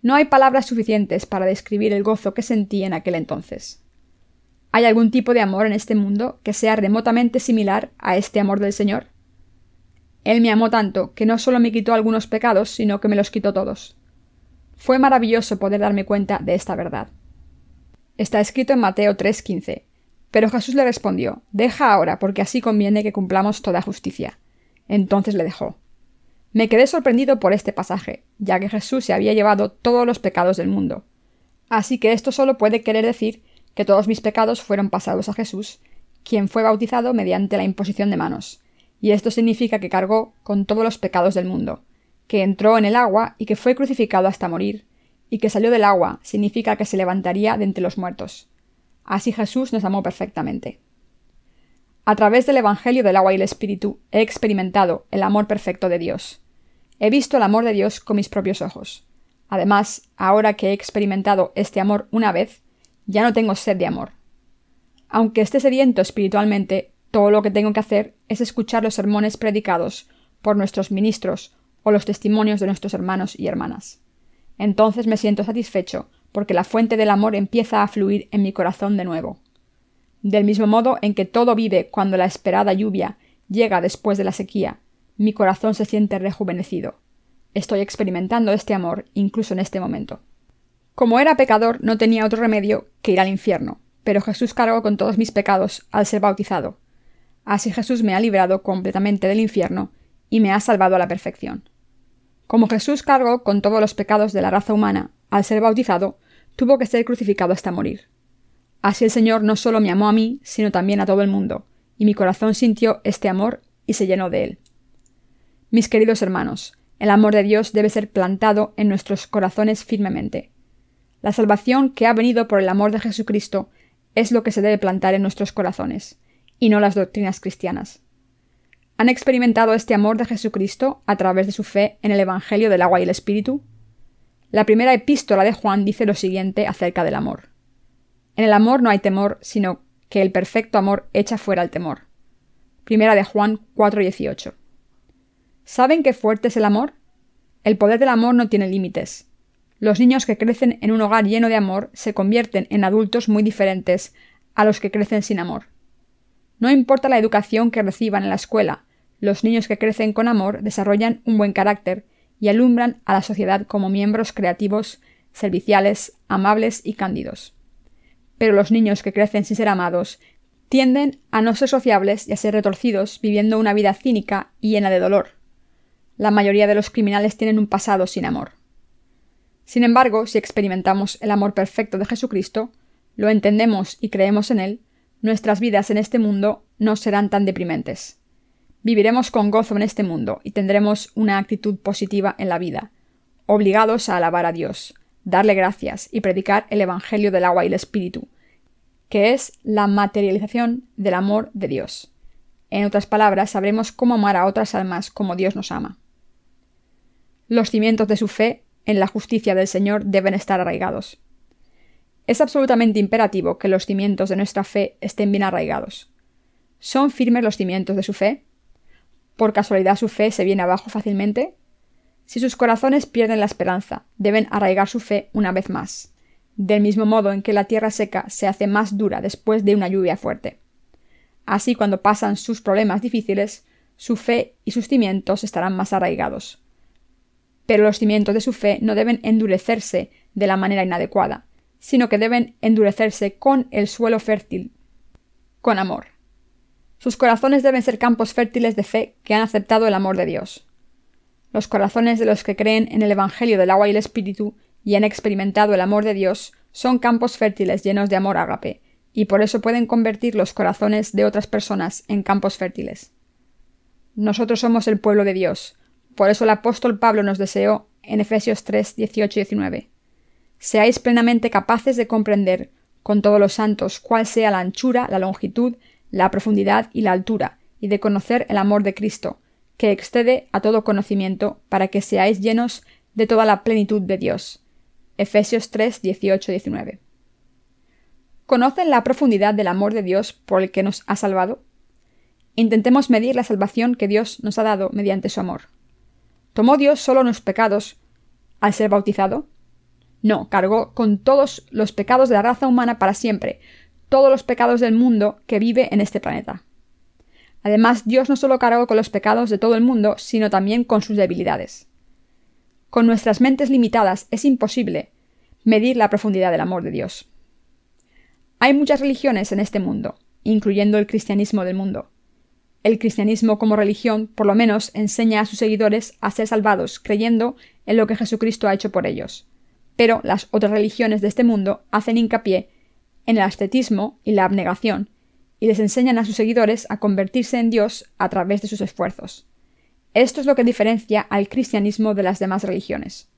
A: No hay palabras suficientes para describir el gozo que sentí en aquel entonces. ¿Hay algún tipo de amor en este mundo que sea remotamente similar a este amor del Señor? Él me amó tanto que no solo me quitó algunos pecados, sino que me los quitó todos. Fue maravilloso poder darme cuenta de esta verdad. Está escrito en Mateo 3:15. Pero Jesús le respondió, Deja ahora, porque así conviene que cumplamos toda justicia. Entonces le dejó. Me quedé sorprendido por este pasaje, ya que Jesús se había llevado todos los pecados del mundo. Así que esto solo puede querer decir que todos mis pecados fueron pasados a Jesús, quien fue bautizado mediante la imposición de manos, y esto significa que cargó con todos los pecados del mundo, que entró en el agua y que fue crucificado hasta morir, y que salió del agua significa que se levantaría de entre los muertos. Así Jesús nos amó perfectamente. A través del Evangelio del agua y el Espíritu he experimentado el amor perfecto de Dios. He visto el amor de Dios con mis propios ojos. Además, ahora que he experimentado este amor una vez, ya no tengo sed de amor. Aunque esté sediento espiritualmente, todo lo que tengo que hacer es escuchar los sermones predicados por nuestros ministros o los testimonios de nuestros hermanos y hermanas. Entonces me siento satisfecho porque la fuente del amor empieza a fluir en mi corazón de nuevo. Del mismo modo en que todo vive cuando la esperada lluvia llega después de la sequía, mi corazón se siente rejuvenecido. Estoy experimentando este amor incluso en este momento. Como era pecador, no tenía otro remedio que ir al infierno, pero Jesús cargó con todos mis pecados al ser bautizado, Así Jesús me ha librado completamente del infierno y me ha salvado a la perfección. Como Jesús cargó con todos los pecados de la raza humana al ser bautizado, tuvo que ser crucificado hasta morir. Así el Señor no solo me amó a mí, sino también a todo el mundo, y mi corazón sintió este amor y se llenó de él. Mis queridos hermanos, el amor de Dios debe ser plantado en nuestros corazones firmemente. La salvación que ha venido por el amor de Jesucristo es lo que se debe plantar en nuestros corazones y no las doctrinas cristianas. ¿Han experimentado este amor de Jesucristo a través de su fe en el Evangelio del agua y el Espíritu? La primera epístola de Juan dice lo siguiente acerca del amor. En el amor no hay temor, sino que el perfecto amor echa fuera el temor. Primera de Juan 4:18. ¿Saben qué fuerte es el amor? El poder del amor no tiene límites. Los niños que crecen en un hogar lleno de amor se convierten en adultos muy diferentes a los que crecen sin amor. No importa la educación que reciban en la escuela, los niños que crecen con amor desarrollan un buen carácter y alumbran a la sociedad como miembros creativos, serviciales, amables y cándidos. Pero los niños que crecen sin ser amados tienden a no ser sociables y a ser retorcidos, viviendo una vida cínica y llena de dolor. La mayoría de los criminales tienen un pasado sin amor. Sin embargo, si experimentamos el amor perfecto de Jesucristo, lo entendemos y creemos en él, nuestras vidas en este mundo no serán tan deprimentes. Viviremos con gozo en este mundo y tendremos una actitud positiva en la vida, obligados a alabar a Dios, darle gracias y predicar el Evangelio del agua y el Espíritu, que es la materialización del amor de Dios. En otras palabras, sabremos cómo amar a otras almas como Dios nos ama. Los cimientos de su fe en la justicia del Señor deben estar arraigados. Es absolutamente imperativo que los cimientos de nuestra fe estén bien arraigados. ¿Son firmes los cimientos de su fe? ¿Por casualidad su fe se viene abajo fácilmente? Si sus corazones pierden la esperanza, deben arraigar su fe una vez más, del mismo modo en que la tierra seca se hace más dura después de una lluvia fuerte. Así cuando pasan sus problemas difíciles, su fe y sus cimientos estarán más arraigados. Pero los cimientos de su fe no deben endurecerse de la manera inadecuada, sino que deben endurecerse con el suelo fértil, con amor. Sus corazones deben ser campos fértiles de fe que han aceptado el amor de Dios. Los corazones de los que creen en el Evangelio del agua y el Espíritu y han experimentado el amor de Dios son campos fértiles llenos de amor ágape, y por eso pueden convertir los corazones de otras personas en campos fértiles. Nosotros somos el pueblo de Dios, por eso el apóstol Pablo nos deseó en Efesios 3, 18 y 19. Seáis plenamente capaces de comprender con todos los santos cuál sea la anchura, la longitud, la profundidad y la altura, y de conocer el amor de Cristo, que excede a todo conocimiento, para que seáis llenos de toda la plenitud de Dios. Efesios 3, 18 19. ¿Conocen la profundidad del amor de Dios por el que nos ha salvado? Intentemos medir la salvación que Dios nos ha dado mediante su amor. ¿Tomó Dios solo nuestros pecados al ser bautizado? No, cargó con todos los pecados de la raza humana para siempre, todos los pecados del mundo que vive en este planeta. Además, Dios no solo cargó con los pecados de todo el mundo, sino también con sus debilidades. Con nuestras mentes limitadas es imposible medir la profundidad del amor de Dios. Hay muchas religiones en este mundo, incluyendo el cristianismo del mundo. El cristianismo como religión por lo menos enseña a sus seguidores a ser salvados creyendo en lo que Jesucristo ha hecho por ellos. Pero las otras religiones de este mundo hacen hincapié en el ascetismo y la abnegación, y les enseñan a sus seguidores a convertirse en Dios a través de sus esfuerzos. Esto es lo que diferencia al cristianismo de las demás religiones.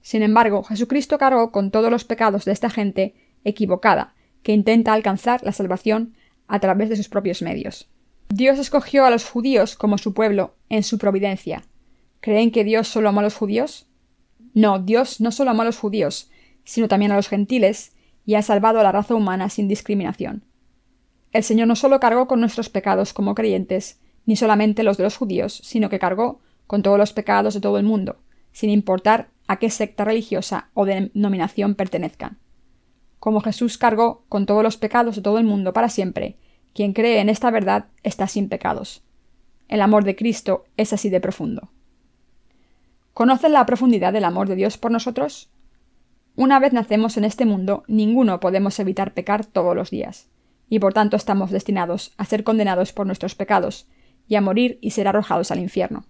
A: Sin embargo, Jesucristo cargó con todos los pecados de esta gente equivocada, que intenta alcanzar la salvación a través de sus propios medios. Dios escogió a los judíos como su pueblo en su providencia. ¿Creen que Dios solo amó a los judíos? No, Dios no solo amó a los judíos, sino también a los gentiles, y ha salvado a la raza humana sin discriminación. El Señor no solo cargó con nuestros pecados como creyentes, ni solamente los de los judíos, sino que cargó con todos los pecados de todo el mundo, sin importar a qué secta religiosa o denominación pertenezcan como Jesús cargó con todos los pecados de todo el mundo para siempre, quien cree en esta verdad está sin pecados. El amor de Cristo es así de profundo. ¿Conocen la profundidad del amor de Dios por nosotros? Una vez nacemos en este mundo, ninguno podemos evitar pecar todos los días, y por tanto estamos destinados a ser condenados por nuestros pecados, y a morir y ser arrojados al infierno.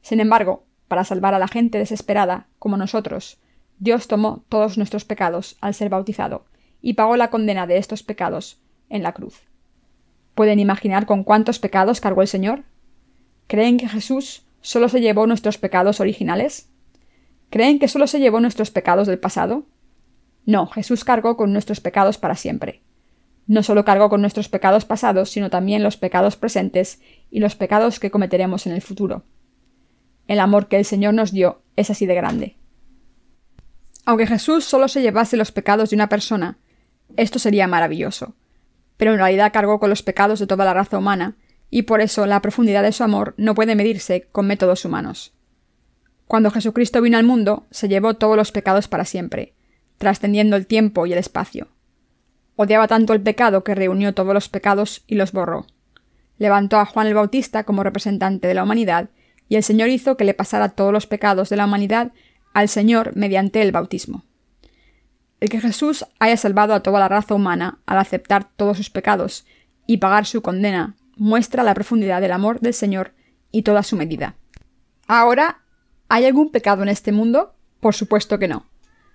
A: Sin embargo, para salvar a la gente desesperada, como nosotros, Dios tomó todos nuestros pecados al ser bautizado, y pagó la condena de estos pecados en la cruz. ¿Pueden imaginar con cuántos pecados cargó el Señor? ¿Creen que Jesús solo se llevó nuestros pecados originales? ¿Creen que solo se llevó nuestros pecados del pasado? No, Jesús cargó con nuestros pecados para siempre. No solo cargó con nuestros pecados pasados, sino también los pecados presentes y los pecados que cometeremos en el futuro. El amor que el Señor nos dio es así de grande. Aunque Jesús solo se llevase los pecados de una persona, esto sería maravilloso. Pero en realidad cargó con los pecados de toda la raza humana, y por eso la profundidad de su amor no puede medirse con métodos humanos. Cuando Jesucristo vino al mundo, se llevó todos los pecados para siempre, trascendiendo el tiempo y el espacio. Odiaba tanto el pecado que reunió todos los pecados y los borró. Levantó a Juan el Bautista como representante de la humanidad, y el Señor hizo que le pasara todos los pecados de la humanidad al Señor mediante el bautismo. El que Jesús haya salvado a toda la raza humana al aceptar todos sus pecados y pagar su condena muestra la profundidad del amor del Señor y toda su medida. Ahora, ¿hay algún pecado en este mundo? Por supuesto que no.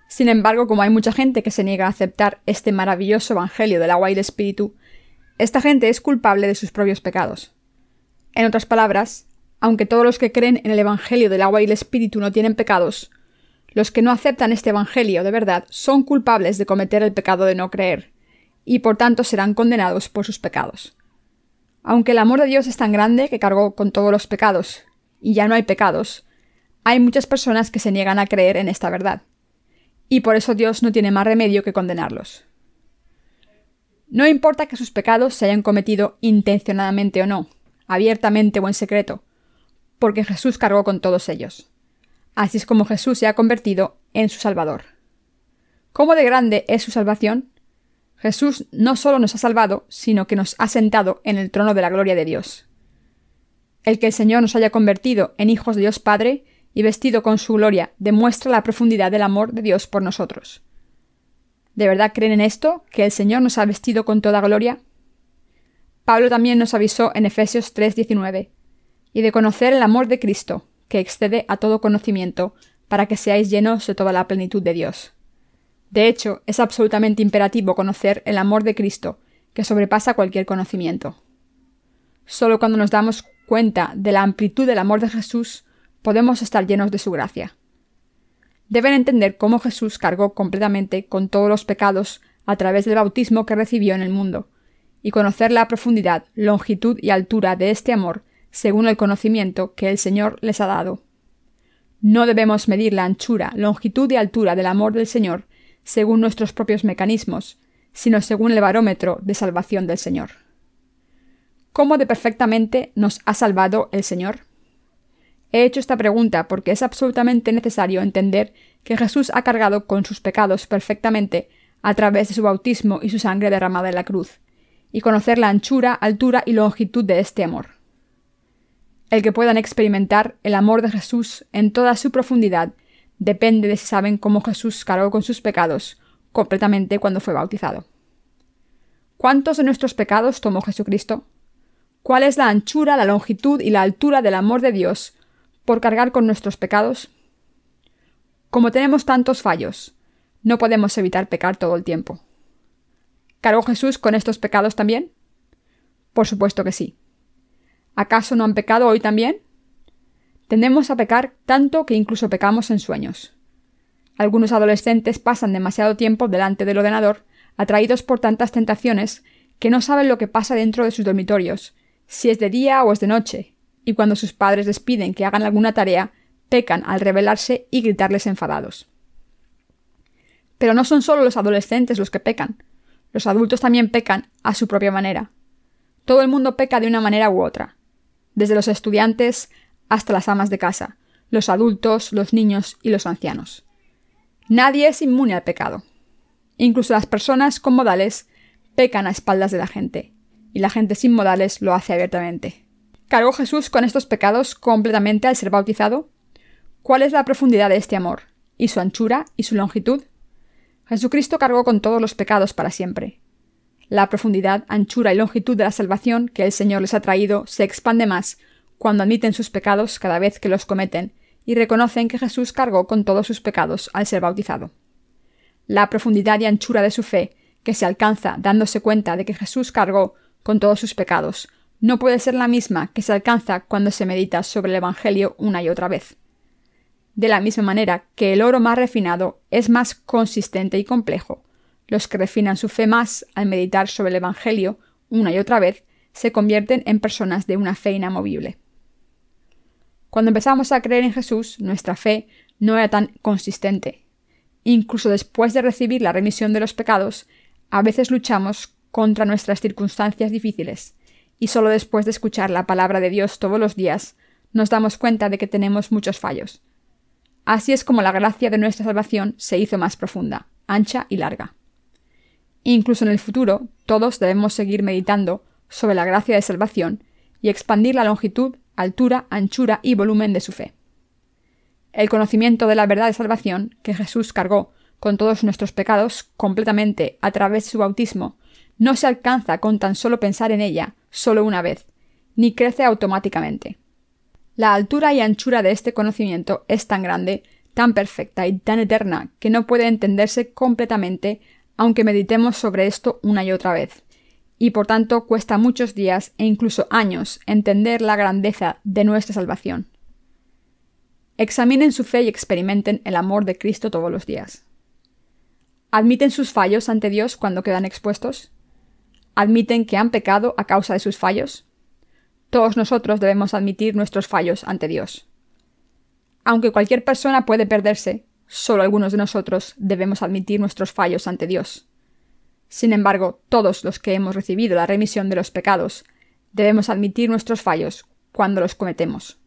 A: Sin embargo, como hay mucha gente que se niega a aceptar este maravilloso Evangelio del agua y del Espíritu, esta gente es culpable de sus propios pecados. En otras palabras, aunque todos los que creen en el Evangelio del agua y el Espíritu no tienen pecados, los que no aceptan este Evangelio de verdad son culpables de cometer el pecado de no creer, y por tanto serán condenados por sus pecados. Aunque el amor de Dios es tan grande que cargó con todos los pecados, y ya no hay pecados, hay muchas personas que se niegan a creer en esta verdad, y por eso Dios no tiene más remedio que condenarlos. No importa que sus pecados se hayan cometido intencionadamente o no, abiertamente o en secreto, porque Jesús cargó con todos ellos. Así es como Jesús se ha convertido en su Salvador. ¿Cómo de grande es su salvación? Jesús no solo nos ha salvado, sino que nos ha sentado en el trono de la gloria de Dios. El que el Señor nos haya convertido en hijos de Dios Padre y vestido con su gloria demuestra la profundidad del amor de Dios por nosotros. ¿De verdad creen en esto, que el Señor nos ha vestido con toda gloria? Pablo también nos avisó en Efesios 3:19, y de conocer el amor de Cristo, que excede a todo conocimiento, para que seáis llenos de toda la plenitud de Dios. De hecho, es absolutamente imperativo conocer el amor de Cristo, que sobrepasa cualquier conocimiento. Solo cuando nos damos cuenta de la amplitud del amor de Jesús, podemos estar llenos de su gracia. Deben entender cómo Jesús cargó completamente con todos los pecados a través del bautismo que recibió en el mundo, y conocer la profundidad, longitud y altura de este amor según el conocimiento que el Señor les ha dado. No debemos medir la anchura, longitud y altura del amor del Señor según nuestros propios mecanismos, sino según el barómetro de salvación del Señor. ¿Cómo de perfectamente nos ha salvado el Señor? He hecho esta pregunta porque es absolutamente necesario entender que Jesús ha cargado con sus pecados perfectamente a través de su bautismo y su sangre derramada en la cruz, y conocer la anchura, altura y longitud de este amor. El que puedan experimentar el amor de Jesús en toda su profundidad depende de si saben cómo Jesús cargó con sus pecados completamente cuando fue bautizado. ¿Cuántos de nuestros pecados tomó Jesucristo? ¿Cuál es la anchura, la longitud y la altura del amor de Dios por cargar con nuestros pecados? Como tenemos tantos fallos, no podemos evitar pecar todo el tiempo. ¿Cargó Jesús con estos pecados también? Por supuesto que sí. ¿Acaso no han pecado hoy también? Tendemos a pecar tanto que incluso pecamos en sueños. Algunos adolescentes pasan demasiado tiempo delante del ordenador, atraídos por tantas tentaciones, que no saben lo que pasa dentro de sus dormitorios, si es de día o es de noche, y cuando sus padres les piden que hagan alguna tarea, pecan al rebelarse y gritarles enfadados. Pero no son solo los adolescentes los que pecan, los adultos también pecan a su propia manera. Todo el mundo peca de una manera u otra, desde los estudiantes hasta las amas de casa, los adultos, los niños y los ancianos. Nadie es inmune al pecado. Incluso las personas con modales pecan a espaldas de la gente, y la gente sin modales lo hace abiertamente. ¿Cargó Jesús con estos pecados completamente al ser bautizado? ¿Cuál es la profundidad de este amor? ¿Y su anchura y su longitud? Jesucristo cargó con todos los pecados para siempre. La profundidad, anchura y longitud de la salvación que el Señor les ha traído se expande más cuando admiten sus pecados cada vez que los cometen y reconocen que Jesús cargó con todos sus pecados al ser bautizado. La profundidad y anchura de su fe, que se alcanza dándose cuenta de que Jesús cargó con todos sus pecados, no puede ser la misma que se alcanza cuando se medita sobre el Evangelio una y otra vez. De la misma manera que el oro más refinado es más consistente y complejo, los que refinan su fe más al meditar sobre el Evangelio una y otra vez se convierten en personas de una fe inamovible. Cuando empezamos a creer en Jesús, nuestra fe no era tan consistente. Incluso después de recibir la remisión de los pecados, a veces luchamos contra nuestras circunstancias difíciles, y solo después de escuchar la palabra de Dios todos los días, nos damos cuenta de que tenemos muchos fallos. Así es como la gracia de nuestra salvación se hizo más profunda, ancha y larga. Incluso en el futuro, todos debemos seguir meditando sobre la gracia de salvación y expandir la longitud, altura, anchura y volumen de su fe. El conocimiento de la verdad de salvación que Jesús cargó con todos nuestros pecados completamente a través de su bautismo no se alcanza con tan solo pensar en ella solo una vez, ni crece automáticamente. La altura y anchura de este conocimiento es tan grande, tan perfecta y tan eterna que no puede entenderse completamente aunque meditemos sobre esto una y otra vez, y por tanto cuesta muchos días e incluso años entender la grandeza de nuestra salvación. Examinen su fe y experimenten el amor de Cristo todos los días. ¿Admiten sus fallos ante Dios cuando quedan expuestos? ¿Admiten que han pecado a causa de sus fallos? Todos nosotros debemos admitir nuestros fallos ante Dios. Aunque cualquier persona puede perderse, solo algunos de nosotros debemos admitir nuestros fallos ante Dios. Sin embargo, todos los que hemos recibido la remisión de los pecados debemos admitir nuestros fallos cuando los cometemos.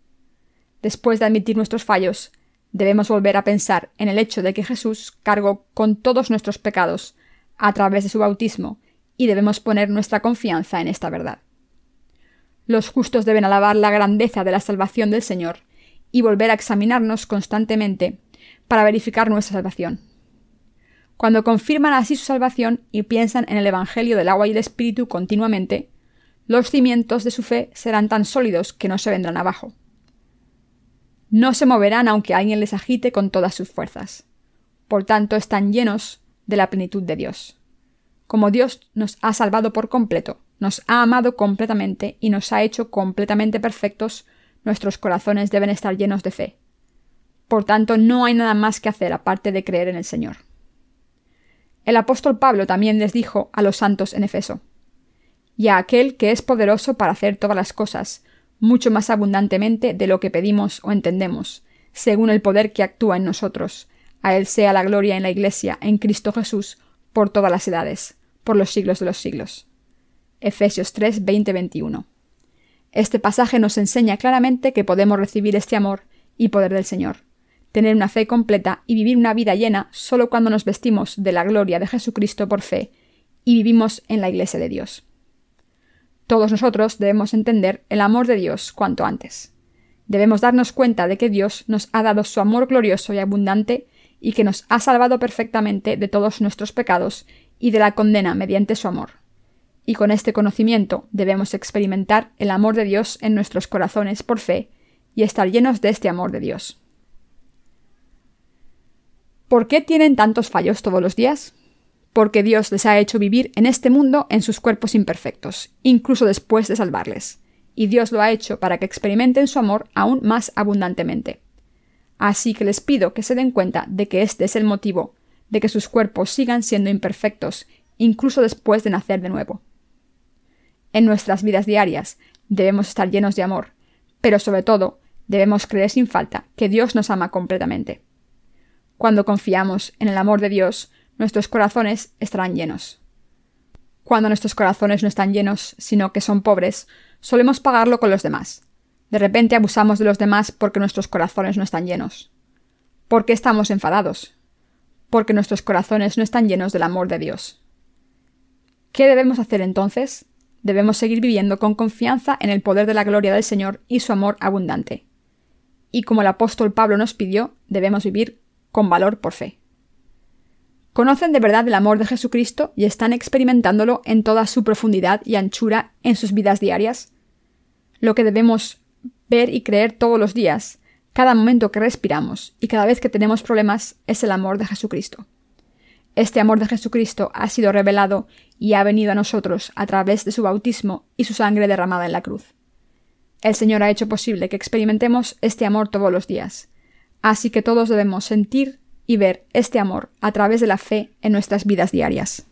A: Después de admitir nuestros fallos, debemos volver a pensar en el hecho de que Jesús cargó con todos nuestros pecados a través de su bautismo y debemos poner nuestra confianza en esta verdad. Los justos deben alabar la grandeza de la salvación del Señor y volver a examinarnos constantemente para verificar nuestra salvación. Cuando confirman así su salvación y piensan en el Evangelio del agua y el Espíritu continuamente, los cimientos de su fe serán tan sólidos que no se vendrán abajo. No se moverán aunque alguien les agite con todas sus fuerzas. Por tanto, están llenos de la plenitud de Dios. Como Dios nos ha salvado por completo, nos ha amado completamente y nos ha hecho completamente perfectos, nuestros corazones deben estar llenos de fe. Por tanto, no hay nada más que hacer aparte de creer en el Señor. El apóstol Pablo también les dijo a los santos en Efeso, y a aquel que es poderoso para hacer todas las cosas, mucho más abundantemente de lo que pedimos o entendemos, según el poder que actúa en nosotros. A Él sea la gloria en la Iglesia, en Cristo Jesús, por todas las edades, por los siglos de los siglos. Efesios 3, 20, 21. Este pasaje nos enseña claramente que podemos recibir este amor y poder del Señor, tener una fe completa y vivir una vida llena solo cuando nos vestimos de la gloria de Jesucristo por fe y vivimos en la Iglesia de Dios. Todos nosotros debemos entender el amor de Dios cuanto antes. Debemos darnos cuenta de que Dios nos ha dado su amor glorioso y abundante y que nos ha salvado perfectamente de todos nuestros pecados y de la condena mediante su amor. Y con este conocimiento debemos experimentar el amor de Dios en nuestros corazones por fe y estar llenos de este amor de Dios. ¿Por qué tienen tantos fallos todos los días? porque Dios les ha hecho vivir en este mundo en sus cuerpos imperfectos, incluso después de salvarles, y Dios lo ha hecho para que experimenten su amor aún más abundantemente. Así que les pido que se den cuenta de que este es el motivo de que sus cuerpos sigan siendo imperfectos, incluso después de nacer de nuevo. En nuestras vidas diarias debemos estar llenos de amor, pero sobre todo debemos creer sin falta que Dios nos ama completamente. Cuando confiamos en el amor de Dios, nuestros corazones estarán llenos. Cuando nuestros corazones no están llenos, sino que son pobres, solemos pagarlo con los demás. De repente abusamos de los demás porque nuestros corazones no están llenos. ¿Por qué estamos enfadados? Porque nuestros corazones no están llenos del amor de Dios. ¿Qué debemos hacer entonces? Debemos seguir viviendo con confianza en el poder de la gloria del Señor y su amor abundante. Y como el apóstol Pablo nos pidió, debemos vivir con valor por fe conocen de verdad el amor de Jesucristo y están experimentándolo en toda su profundidad y anchura en sus vidas diarias? Lo que debemos ver y creer todos los días, cada momento que respiramos y cada vez que tenemos problemas, es el amor de Jesucristo. Este amor de Jesucristo ha sido revelado y ha venido a nosotros a través de su bautismo y su sangre derramada en la cruz. El Señor ha hecho posible que experimentemos este amor todos los días. Así que todos debemos sentir y ver este amor a través de la fe en nuestras vidas diarias.